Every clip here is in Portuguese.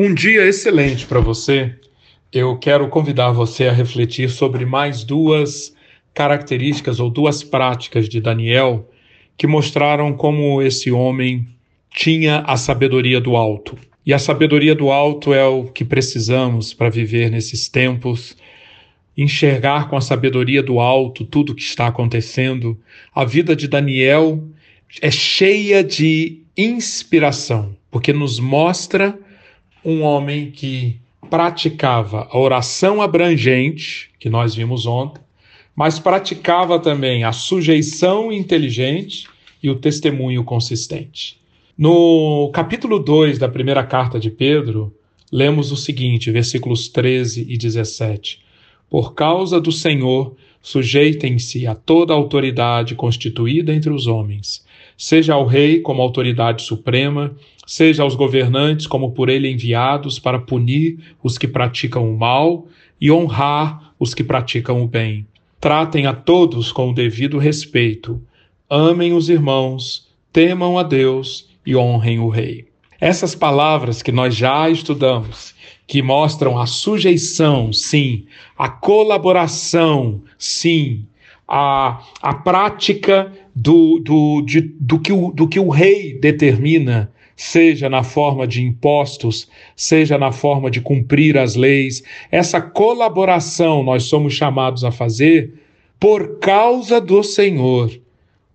Um dia excelente para você. Eu quero convidar você a refletir sobre mais duas características ou duas práticas de Daniel que mostraram como esse homem tinha a sabedoria do alto. E a sabedoria do alto é o que precisamos para viver nesses tempos. Enxergar com a sabedoria do alto tudo o que está acontecendo. A vida de Daniel é cheia de inspiração, porque nos mostra um homem que praticava a oração abrangente, que nós vimos ontem, mas praticava também a sujeição inteligente e o testemunho consistente. No capítulo 2 da primeira carta de Pedro, lemos o seguinte, versículos 13 e 17: Por causa do Senhor, sujeitem-se a toda autoridade constituída entre os homens, seja ao rei como autoridade suprema, seja aos governantes como por ele enviados para punir os que praticam o mal e honrar os que praticam o bem. Tratem a todos com o devido respeito. Amem os irmãos, temam a Deus e honrem o rei. Essas palavras que nós já estudamos, que mostram a sujeição, sim, a colaboração, sim, a, a prática do, do, de, do, que o, do que o rei determina seja na forma de impostos, seja na forma de cumprir as leis. Essa colaboração nós somos chamados a fazer por causa do Senhor,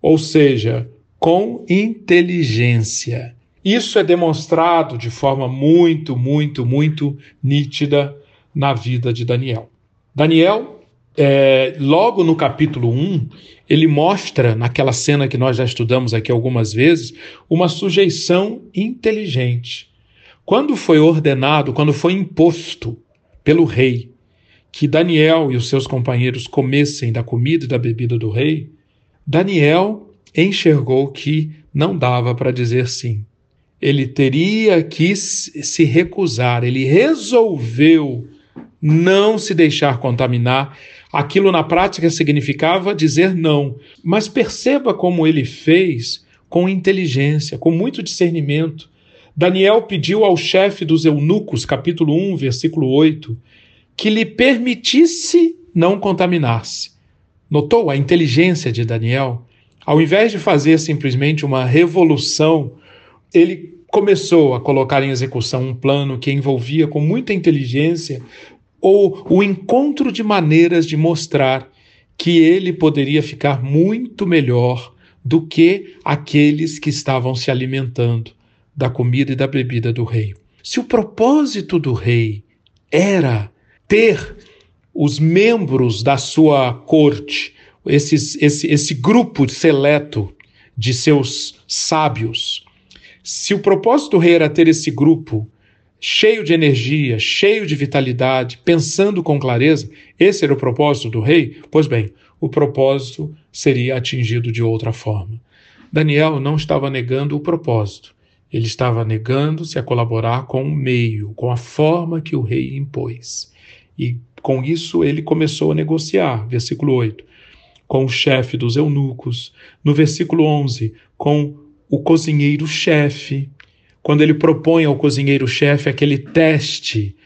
ou seja, com inteligência. Isso é demonstrado de forma muito, muito, muito nítida na vida de Daniel. Daniel, é, logo no capítulo 1, ele mostra, naquela cena que nós já estudamos aqui algumas vezes, uma sujeição inteligente. Quando foi ordenado, quando foi imposto pelo rei que Daniel e os seus companheiros comessem da comida e da bebida do rei, Daniel enxergou que não dava para dizer sim. Ele teria que se recusar, ele resolveu não se deixar contaminar Aquilo na prática significava dizer não. Mas perceba como ele fez com inteligência, com muito discernimento. Daniel pediu ao chefe dos eunucos, capítulo 1, versículo 8, que lhe permitisse não contaminar-se. Notou a inteligência de Daniel? Ao invés de fazer simplesmente uma revolução, ele começou a colocar em execução um plano que envolvia com muita inteligência ou o encontro de maneiras de mostrar que ele poderia ficar muito melhor do que aqueles que estavam se alimentando da comida e da bebida do rei. Se o propósito do rei era ter os membros da sua corte, esses, esse, esse grupo seleto de seus sábios, se o propósito do rei era ter esse grupo cheio de energia, cheio de vitalidade, pensando com clareza, esse era o propósito do rei? Pois bem, o propósito seria atingido de outra forma. Daniel não estava negando o propósito, ele estava negando-se a colaborar com o meio, com a forma que o rei impôs. E com isso ele começou a negociar, versículo 8, com o chefe dos eunucos, no versículo 11, com o cozinheiro-chefe, quando ele propõe ao cozinheiro-chefe aquele teste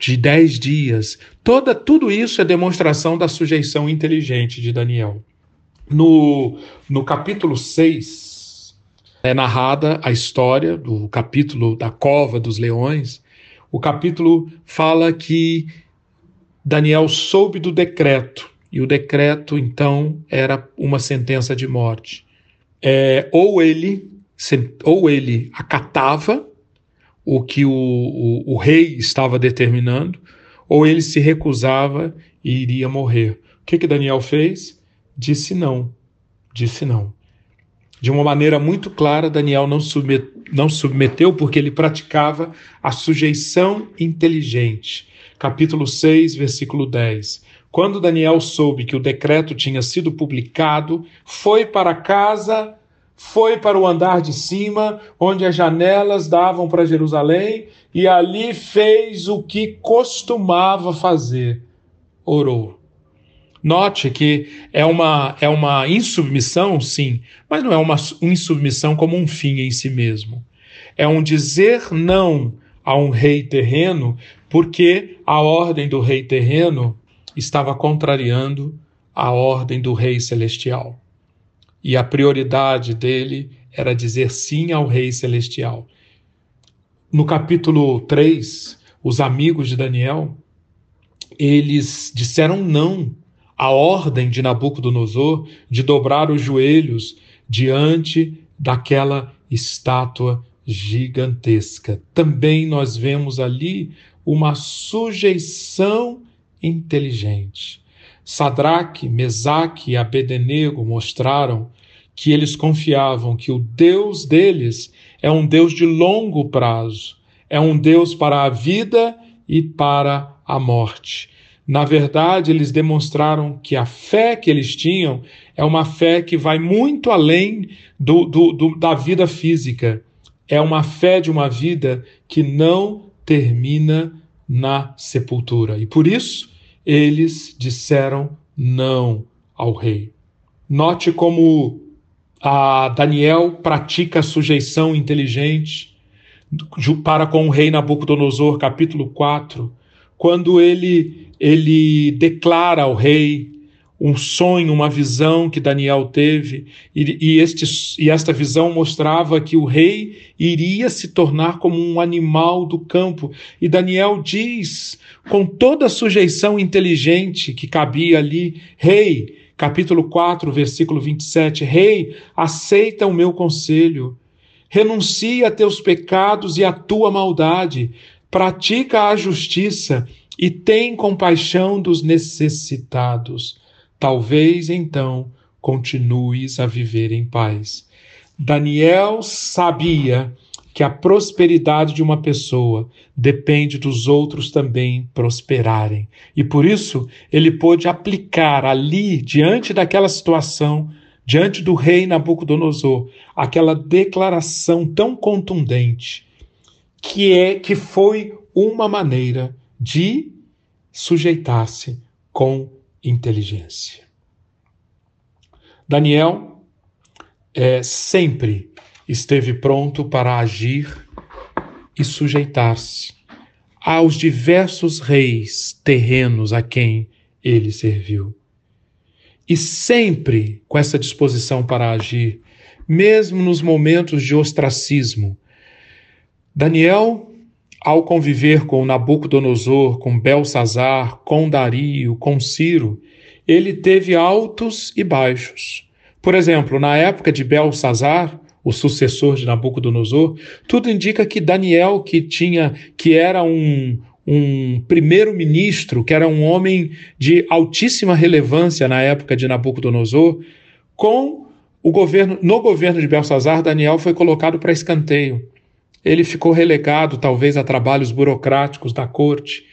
de dez dias. Toda, tudo isso é demonstração da sujeição inteligente de Daniel. No, no capítulo 6, é narrada a história do capítulo da cova dos leões. O capítulo fala que Daniel soube do decreto, e o decreto, então, era uma sentença de morte. É, ou ele ou ele acatava o que o, o, o rei estava determinando, ou ele se recusava e iria morrer. O que, que Daniel fez? Disse não. Disse não. De uma maneira muito clara, Daniel não, submet, não submeteu porque ele praticava a sujeição inteligente. Capítulo 6, versículo 10. Quando Daniel soube que o decreto tinha sido publicado, foi para casa foi para o andar de cima, onde as janelas davam para Jerusalém, e ali fez o que costumava fazer: orou. Note que é uma, é uma insubmissão, sim, mas não é uma insubmissão como um fim em si mesmo. É um dizer não a um rei terreno, porque a ordem do rei terreno estava contrariando a ordem do rei celestial. E a prioridade dele era dizer sim ao rei celestial. No capítulo 3, os amigos de Daniel, eles disseram não à ordem de Nabucodonosor de dobrar os joelhos diante daquela estátua gigantesca. Também nós vemos ali uma sujeição inteligente. Sadraque, Mesaque e Abednego mostraram que eles confiavam que o Deus deles é um Deus de longo prazo, é um Deus para a vida e para a morte. Na verdade, eles demonstraram que a fé que eles tinham é uma fé que vai muito além do, do, do, da vida física. É uma fé de uma vida que não termina na sepultura. E por isso, eles disseram não ao rei. Note como a Daniel pratica a sujeição inteligente para com o rei Nabucodonosor, capítulo 4, quando ele, ele declara ao rei um sonho, uma visão que Daniel teve, e, e, este, e esta visão mostrava que o rei iria se tornar como um animal do campo. E Daniel diz, com toda a sujeição inteligente que cabia ali: Rei, capítulo 4, versículo 27, Rei, aceita o meu conselho, renuncia a teus pecados e a tua maldade, pratica a justiça e tem compaixão dos necessitados talvez então continues a viver em paz. Daniel sabia que a prosperidade de uma pessoa depende dos outros também prosperarem. E por isso ele pôde aplicar ali, diante daquela situação, diante do rei Nabucodonosor, aquela declaração tão contundente, que é que foi uma maneira de sujeitar-se com inteligência. Daniel é, sempre esteve pronto para agir e sujeitar-se aos diversos reis terrenos a quem ele serviu. E sempre com essa disposição para agir, mesmo nos momentos de ostracismo. Daniel ao conviver com Nabucodonosor, com Belsazar, com Dario, com Ciro, ele teve altos e baixos. Por exemplo, na época de Belsazar, o sucessor de Nabucodonosor, tudo indica que Daniel, que tinha, que era um, um primeiro-ministro, que era um homem de altíssima relevância na época de Nabucodonosor, com o governo, no governo de Belsazar, Daniel foi colocado para escanteio. Ele ficou relegado, talvez, a trabalhos burocráticos da corte.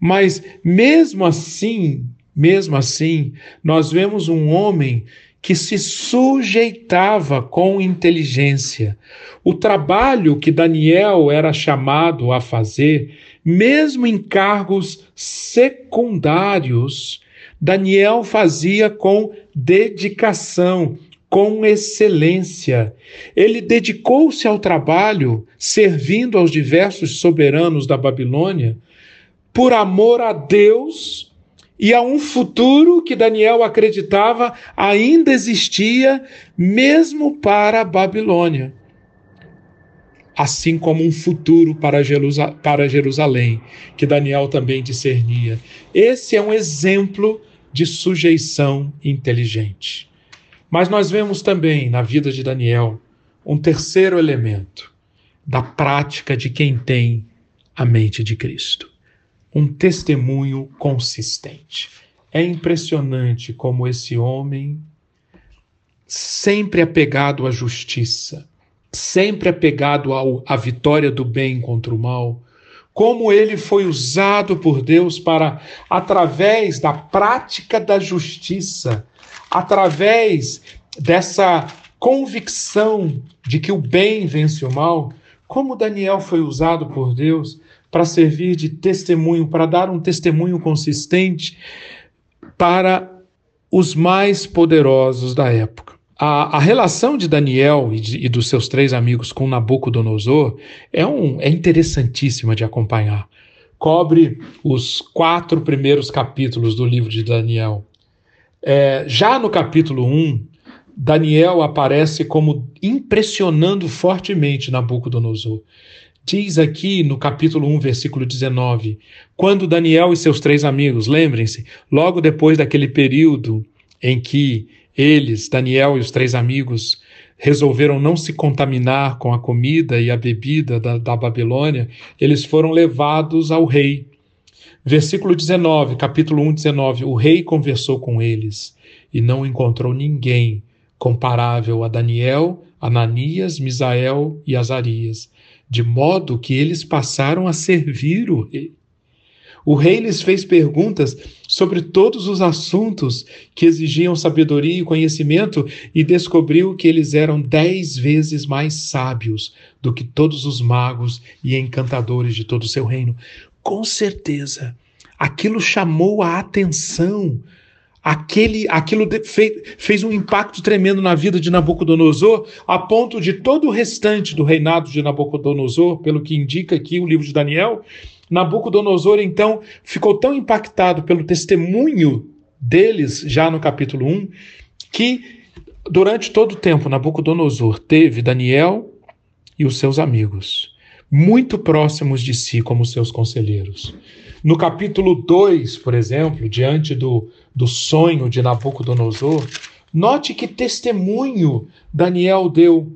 Mas, mesmo assim, mesmo assim, nós vemos um homem que se sujeitava com inteligência. O trabalho que Daniel era chamado a fazer, mesmo em cargos secundários, Daniel fazia com dedicação, com excelência. Ele dedicou-se ao trabalho, servindo aos diversos soberanos da Babilônia, por amor a Deus e a um futuro que Daniel acreditava ainda existia, mesmo para a Babilônia. Assim como um futuro para, para Jerusalém, que Daniel também discernia. Esse é um exemplo de sujeição inteligente. Mas nós vemos também na vida de Daniel um terceiro elemento da prática de quem tem a mente de Cristo. Um testemunho consistente. É impressionante como esse homem, sempre apegado à justiça, sempre apegado ao, à vitória do bem contra o mal, como ele foi usado por Deus para, através da prática da justiça, através dessa convicção de que o bem vence o mal, como Daniel foi usado por Deus para servir de testemunho, para dar um testemunho consistente para os mais poderosos da época. A, a relação de Daniel e, de, e, dos seus três amigos com Nabucodonosor é, um, é interessantíssima de acompanhar. Cobre os quatro primeiros capítulos do livro de Daniel. É, já no capítulo 1, Daniel aparece como impressionando fortemente Nabucodonosor. Diz aqui no capítulo 1, versículo 19: quando Daniel e seus três amigos, lembrem-se, logo depois daquele período em que eles, Daniel e os três amigos, resolveram não se contaminar com a comida e a bebida da, da Babilônia, eles foram levados ao rei. Versículo 19, capítulo 1, 19: O rei conversou com eles e não encontrou ninguém comparável a Daniel, Ananias, Misael e Azarias, de modo que eles passaram a servir o rei. O rei lhes fez perguntas sobre todos os assuntos que exigiam sabedoria e conhecimento e descobriu que eles eram dez vezes mais sábios do que todos os magos e encantadores de todo o seu reino. Com certeza, aquilo chamou a atenção. Aquele, aquilo fez, fez um impacto tremendo na vida de Nabucodonosor, a ponto de todo o restante do reinado de Nabucodonosor, pelo que indica aqui o livro de Daniel, Nabucodonosor, então, ficou tão impactado pelo testemunho deles, já no capítulo 1, que durante todo o tempo Nabucodonosor teve Daniel e os seus amigos, muito próximos de si como seus conselheiros. No capítulo 2, por exemplo, diante do, do sonho de Nabucodonosor, note que testemunho Daniel deu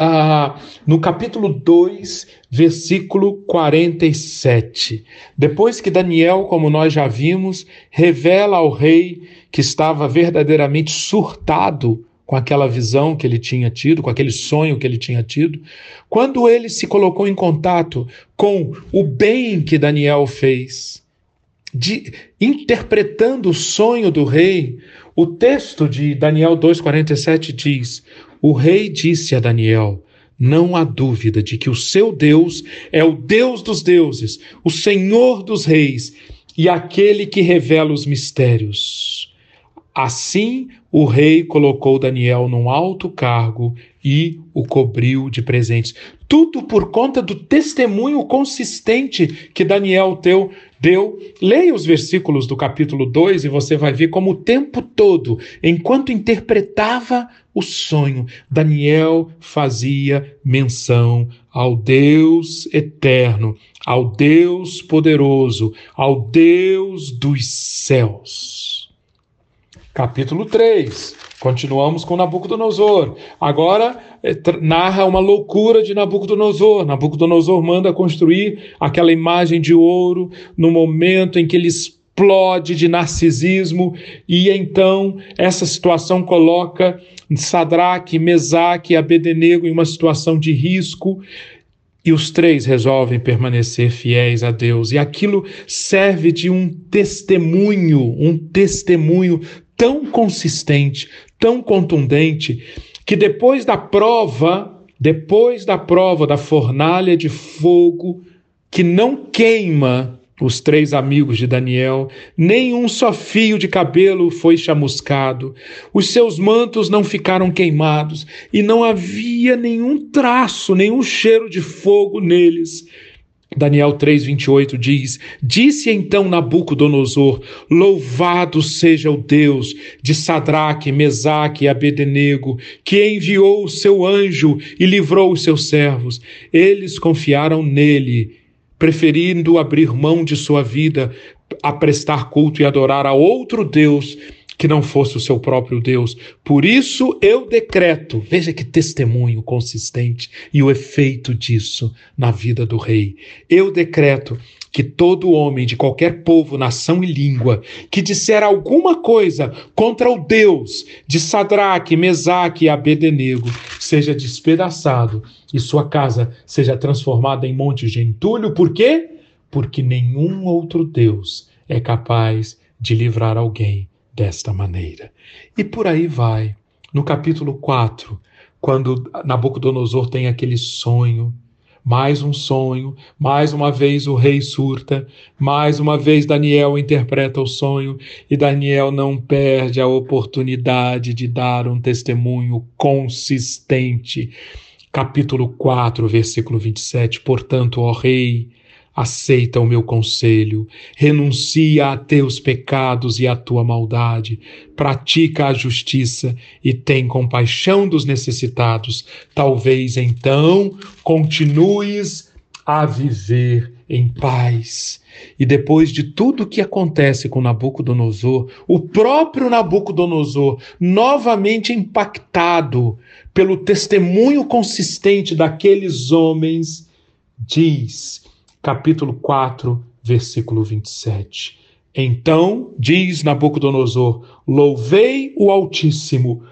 ah, no capítulo 2, versículo 47. Depois que Daniel, como nós já vimos, revela ao rei que estava verdadeiramente surtado com aquela visão que ele tinha tido, com aquele sonho que ele tinha tido, quando ele se colocou em contato com o bem que Daniel fez, de, interpretando o sonho do rei, o texto de Daniel 2,47 diz: o rei disse a Daniel: Não há dúvida de que o seu Deus é o Deus dos deuses, o Senhor dos reis e aquele que revela os mistérios. Assim, o rei colocou Daniel num alto cargo e o cobriu de presentes. Tudo por conta do testemunho consistente que Daniel teu, deu. Leia os versículos do capítulo 2 e você vai ver como o tempo todo, enquanto interpretava o sonho, Daniel fazia menção ao Deus eterno, ao Deus poderoso, ao Deus dos céus. Capítulo 3. Continuamos com Nabucodonosor. Agora eh, narra uma loucura de Nabucodonosor. Nabucodonosor manda construir aquela imagem de ouro no momento em que ele explode de narcisismo e então essa situação coloca Sadraque, Mesaque e Abednego em uma situação de risco e os três resolvem permanecer fiéis a Deus. E aquilo serve de um testemunho, um testemunho tão consistente, tão contundente, que depois da prova, depois da prova da fornalha de fogo que não queima os três amigos de Daniel, nenhum só fio de cabelo foi chamuscado, os seus mantos não ficaram queimados, e não havia nenhum traço, nenhum cheiro de fogo neles. Daniel 3:28 diz: Disse então Nabucodonosor: Louvado seja o Deus de Sadraque, Mesaque e Abednego, que enviou o seu anjo e livrou os seus servos. Eles confiaram nele preferindo abrir mão de sua vida a prestar culto e adorar a outro Deus que não fosse o seu próprio Deus. Por isso eu decreto, veja que testemunho consistente e o efeito disso na vida do rei. Eu decreto que todo homem de qualquer povo, nação e língua que disser alguma coisa contra o Deus de Sadraque, Mesaque e Abednego seja despedaçado e sua casa seja transformada em monte de entulho. Por quê? Porque nenhum outro Deus é capaz de livrar alguém desta maneira. E por aí vai. No capítulo 4, quando Nabucodonosor tem aquele sonho, mais um sonho, mais uma vez o rei surta, mais uma vez Daniel interpreta o sonho e Daniel não perde a oportunidade de dar um testemunho consistente. Capítulo 4, versículo 27. Portanto, ó rei, aceita o meu conselho, renuncia a teus pecados e a tua maldade, pratica a justiça e tem compaixão dos necessitados. Talvez então continues a viver em paz. E depois de tudo que acontece com Nabucodonosor, o próprio Nabucodonosor, novamente impactado pelo testemunho consistente daqueles homens, diz: capítulo 4, versículo 27. Então diz Nabucodonosor: Louvei o Altíssimo,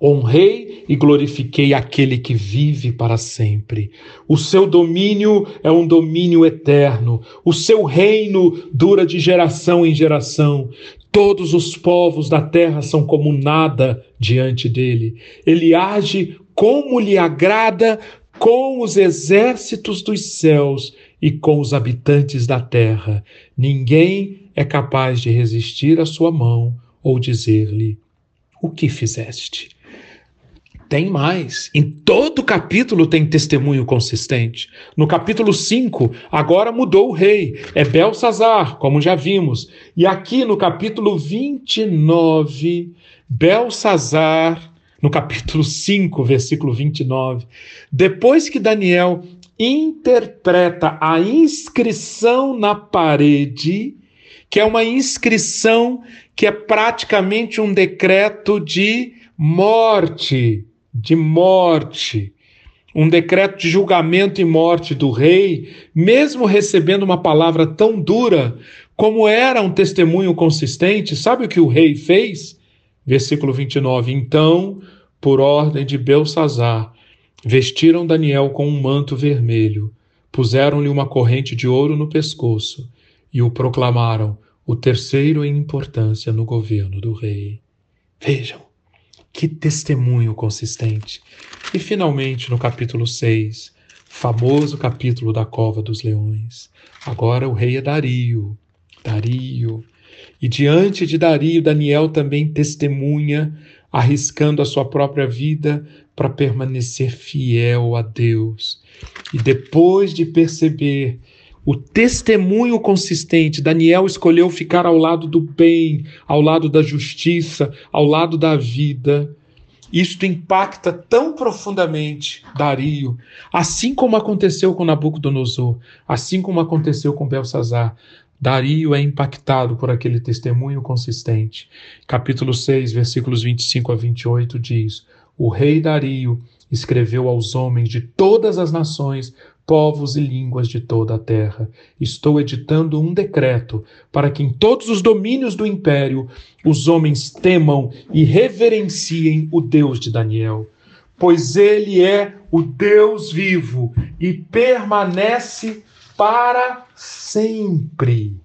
honrei e glorifiquei aquele que vive para sempre. O seu domínio é um domínio eterno, o seu reino dura de geração em geração. Todos os povos da terra são como nada diante dele. Ele age como lhe agrada com os exércitos dos céus e com os habitantes da terra. Ninguém é capaz de resistir à sua mão ou dizer-lhe: O que fizeste? Tem mais. Em todo capítulo tem testemunho consistente. No capítulo 5, agora mudou o rei. É Belsazar, como já vimos. E aqui no capítulo 29, Belsazar, no capítulo 5, versículo 29, depois que Daniel interpreta a inscrição na parede, que é uma inscrição que é praticamente um decreto de morte, de morte, um decreto de julgamento e morte do rei, mesmo recebendo uma palavra tão dura como era um testemunho consistente, sabe o que o rei fez? Versículo 29. Então, por ordem de Belsazar, Vestiram Daniel com um manto vermelho, puseram-lhe uma corrente de ouro no pescoço e o proclamaram o terceiro em importância no governo do rei. Vejam, que testemunho consistente. E finalmente, no capítulo 6, famoso capítulo da Cova dos Leões, agora o rei é Dario. Dario. E diante de Dario, Daniel também testemunha, arriscando a sua própria vida para permanecer fiel a Deus. E depois de perceber o testemunho consistente, Daniel escolheu ficar ao lado do bem, ao lado da justiça, ao lado da vida. Isto impacta tão profundamente Dario, assim como aconteceu com Nabucodonosor, assim como aconteceu com Belsazar. Dario é impactado por aquele testemunho consistente. Capítulo 6, versículos 25 a 28 diz: o rei Dario escreveu aos homens de todas as nações, povos e línguas de toda a terra. Estou editando um decreto para que em todos os domínios do império os homens temam e reverenciem o Deus de Daniel, pois ele é o Deus vivo e permanece para sempre.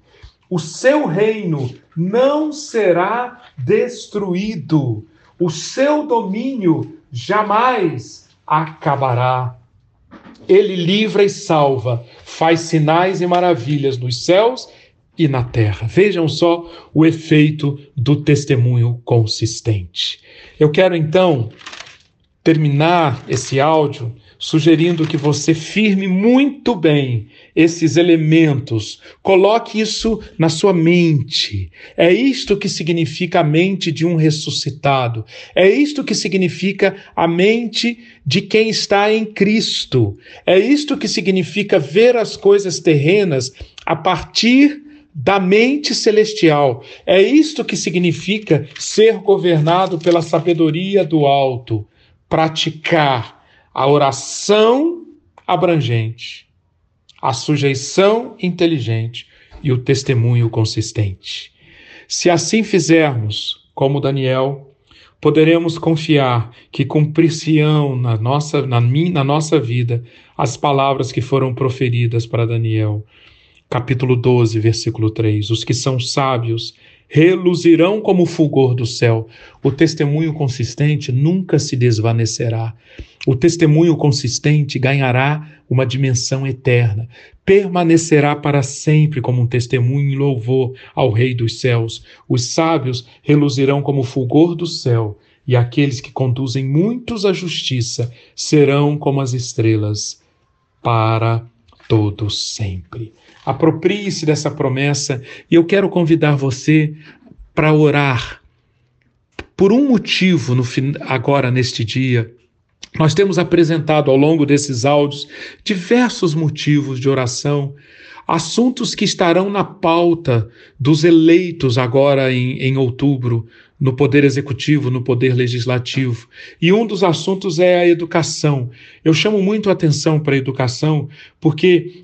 O seu reino não será destruído o seu domínio jamais acabará. Ele livra e salva, faz sinais e maravilhas nos céus e na terra. Vejam só o efeito do testemunho consistente. Eu quero então terminar esse áudio sugerindo que você firme muito bem esses elementos, coloque isso na sua mente. É isto que significa a mente de um ressuscitado, é isto que significa a mente de quem está em Cristo, é isto que significa ver as coisas terrenas a partir da mente celestial. É isto que significa ser governado pela sabedoria do alto, praticar a oração abrangente, a sujeição inteligente e o testemunho consistente. Se assim fizermos, como Daniel, poderemos confiar que cumprir-se-ão na nossa, na, minha, na nossa vida as palavras que foram proferidas para Daniel. Capítulo 12, versículo 3. Os que são sábios reluzirão como o fulgor do céu. O testemunho consistente nunca se desvanecerá. O testemunho consistente ganhará uma dimensão eterna, permanecerá para sempre como um testemunho em louvor ao Rei dos céus. Os sábios reluzirão como o fulgor do céu, e aqueles que conduzem muitos à justiça serão como as estrelas para todo sempre. Aproprie-se dessa promessa e eu quero convidar você para orar por um motivo no agora neste dia. Nós temos apresentado ao longo desses áudios diversos motivos de oração, assuntos que estarão na pauta dos eleitos agora em, em outubro, no Poder Executivo, no Poder Legislativo. E um dos assuntos é a educação. Eu chamo muito atenção para a educação porque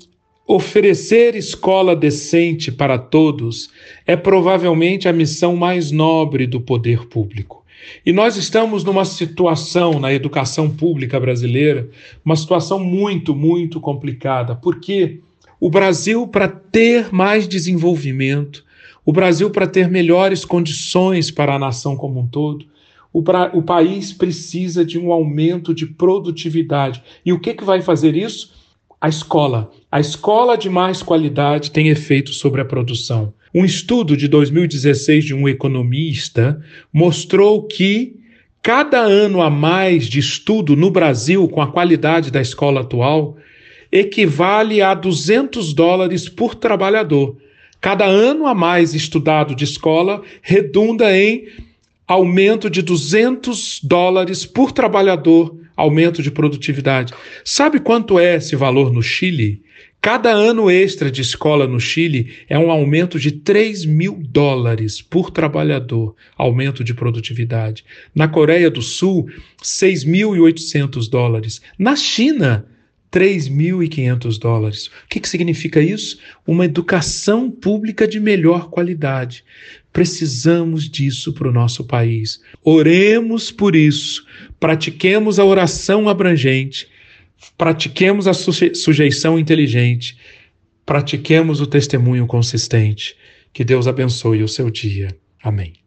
Oferecer escola decente para todos é provavelmente a missão mais nobre do poder público. E nós estamos numa situação na educação pública brasileira, uma situação muito, muito complicada, porque o Brasil, para ter mais desenvolvimento, o Brasil, para ter melhores condições para a nação como um todo, o, pra, o país precisa de um aumento de produtividade. E o que, que vai fazer isso? A escola. A escola de mais qualidade tem efeito sobre a produção. Um estudo de 2016 de um economista mostrou que cada ano a mais de estudo no Brasil com a qualidade da escola atual equivale a 200 dólares por trabalhador. Cada ano a mais estudado de escola redunda em aumento de 200 dólares por trabalhador, aumento de produtividade. Sabe quanto é esse valor no Chile? Cada ano extra de escola no Chile é um aumento de 3 mil dólares por trabalhador, aumento de produtividade. Na Coreia do Sul, 6.800 dólares. Na China, 3.500 dólares. O que, que significa isso? Uma educação pública de melhor qualidade. Precisamos disso para o nosso país. Oremos por isso, pratiquemos a oração abrangente, pratiquemos a sujeição inteligente, pratiquemos o testemunho consistente. Que Deus abençoe o seu dia. Amém.